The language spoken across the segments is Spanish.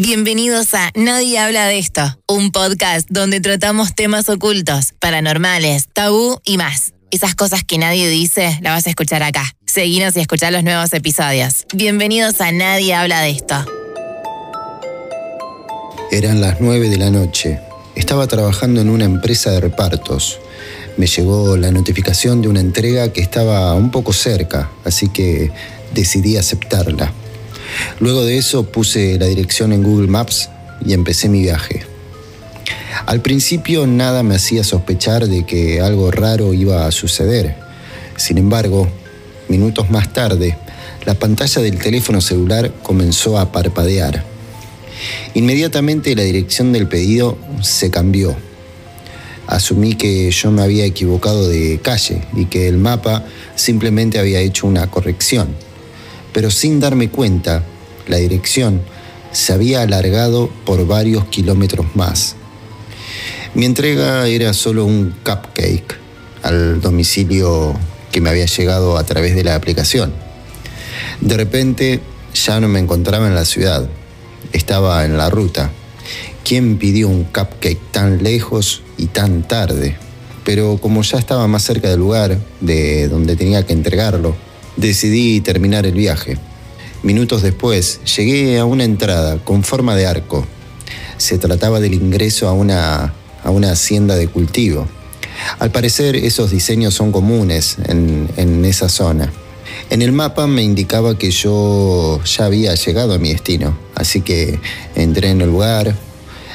Bienvenidos a Nadie habla de esto, un podcast donde tratamos temas ocultos, paranormales, tabú y más. Esas cosas que nadie dice, las vas a escuchar acá. Seguinos y escuchar los nuevos episodios. Bienvenidos a Nadie habla de esto. Eran las 9 de la noche. Estaba trabajando en una empresa de repartos. Me llegó la notificación de una entrega que estaba un poco cerca, así que decidí aceptarla. Luego de eso puse la dirección en Google Maps y empecé mi viaje. Al principio nada me hacía sospechar de que algo raro iba a suceder. Sin embargo, minutos más tarde, la pantalla del teléfono celular comenzó a parpadear. Inmediatamente la dirección del pedido se cambió. Asumí que yo me había equivocado de calle y que el mapa simplemente había hecho una corrección pero sin darme cuenta, la dirección se había alargado por varios kilómetros más. Mi entrega era solo un cupcake al domicilio que me había llegado a través de la aplicación. De repente ya no me encontraba en la ciudad, estaba en la ruta. ¿Quién pidió un cupcake tan lejos y tan tarde? Pero como ya estaba más cerca del lugar de donde tenía que entregarlo, decidí terminar el viaje. Minutos después llegué a una entrada con forma de arco. Se trataba del ingreso a una, a una hacienda de cultivo. Al parecer esos diseños son comunes en, en esa zona. En el mapa me indicaba que yo ya había llegado a mi destino, así que entré en el lugar.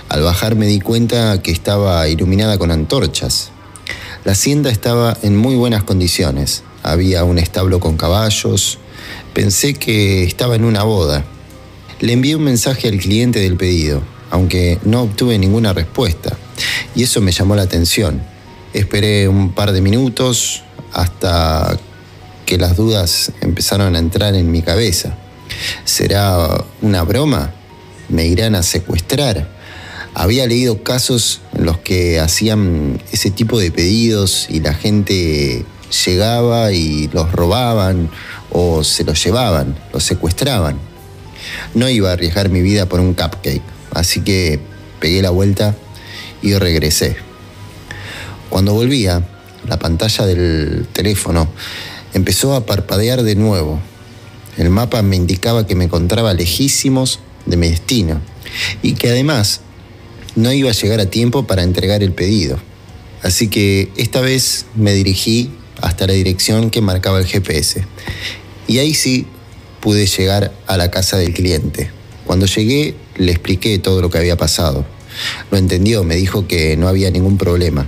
Al bajar me di cuenta que estaba iluminada con antorchas. La hacienda estaba en muy buenas condiciones había un establo con caballos. Pensé que estaba en una boda. Le envié un mensaje al cliente del pedido, aunque no obtuve ninguna respuesta, y eso me llamó la atención. Esperé un par de minutos hasta que las dudas empezaron a entrar en mi cabeza. ¿Será una broma? ¿Me irán a secuestrar? Había leído casos en los que hacían ese tipo de pedidos y la gente llegaba y los robaban o se los llevaban, los secuestraban. No iba a arriesgar mi vida por un cupcake, así que pegué la vuelta y regresé. Cuando volvía, la pantalla del teléfono empezó a parpadear de nuevo. El mapa me indicaba que me encontraba lejísimos de mi destino y que además no iba a llegar a tiempo para entregar el pedido. Así que esta vez me dirigí hasta la dirección que marcaba el GPS. Y ahí sí pude llegar a la casa del cliente. Cuando llegué le expliqué todo lo que había pasado. Lo entendió, me dijo que no había ningún problema.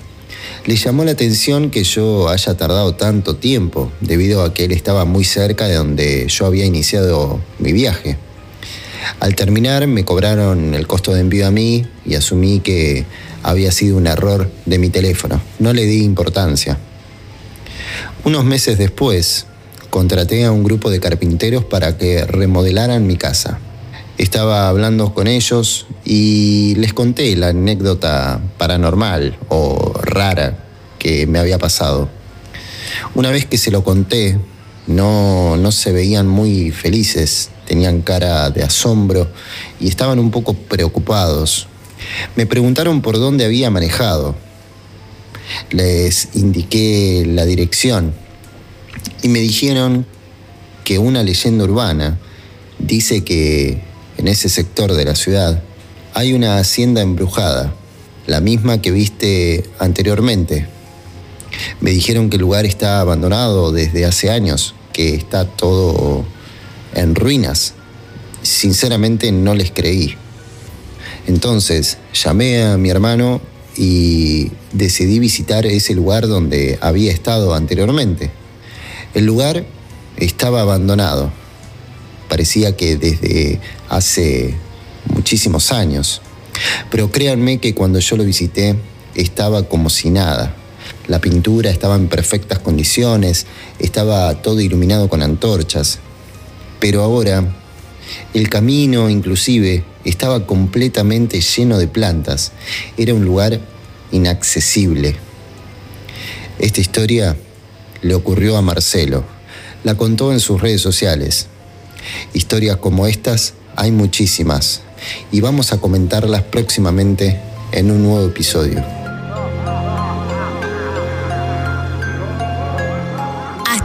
Le llamó la atención que yo haya tardado tanto tiempo, debido a que él estaba muy cerca de donde yo había iniciado mi viaje. Al terminar me cobraron el costo de envío a mí y asumí que había sido un error de mi teléfono. No le di importancia. Unos meses después, contraté a un grupo de carpinteros para que remodelaran mi casa. Estaba hablando con ellos y les conté la anécdota paranormal o rara que me había pasado. Una vez que se lo conté, no, no se veían muy felices, tenían cara de asombro y estaban un poco preocupados. Me preguntaron por dónde había manejado les indiqué la dirección y me dijeron que una leyenda urbana dice que en ese sector de la ciudad hay una hacienda embrujada, la misma que viste anteriormente. Me dijeron que el lugar está abandonado desde hace años, que está todo en ruinas. Sinceramente no les creí. Entonces llamé a mi hermano y decidí visitar ese lugar donde había estado anteriormente. El lugar estaba abandonado. Parecía que desde hace muchísimos años. Pero créanme que cuando yo lo visité estaba como si nada. La pintura estaba en perfectas condiciones, estaba todo iluminado con antorchas. Pero ahora el camino inclusive estaba completamente lleno de plantas. Era un lugar inaccesible. Esta historia le ocurrió a Marcelo. La contó en sus redes sociales. Historias como estas hay muchísimas y vamos a comentarlas próximamente en un nuevo episodio.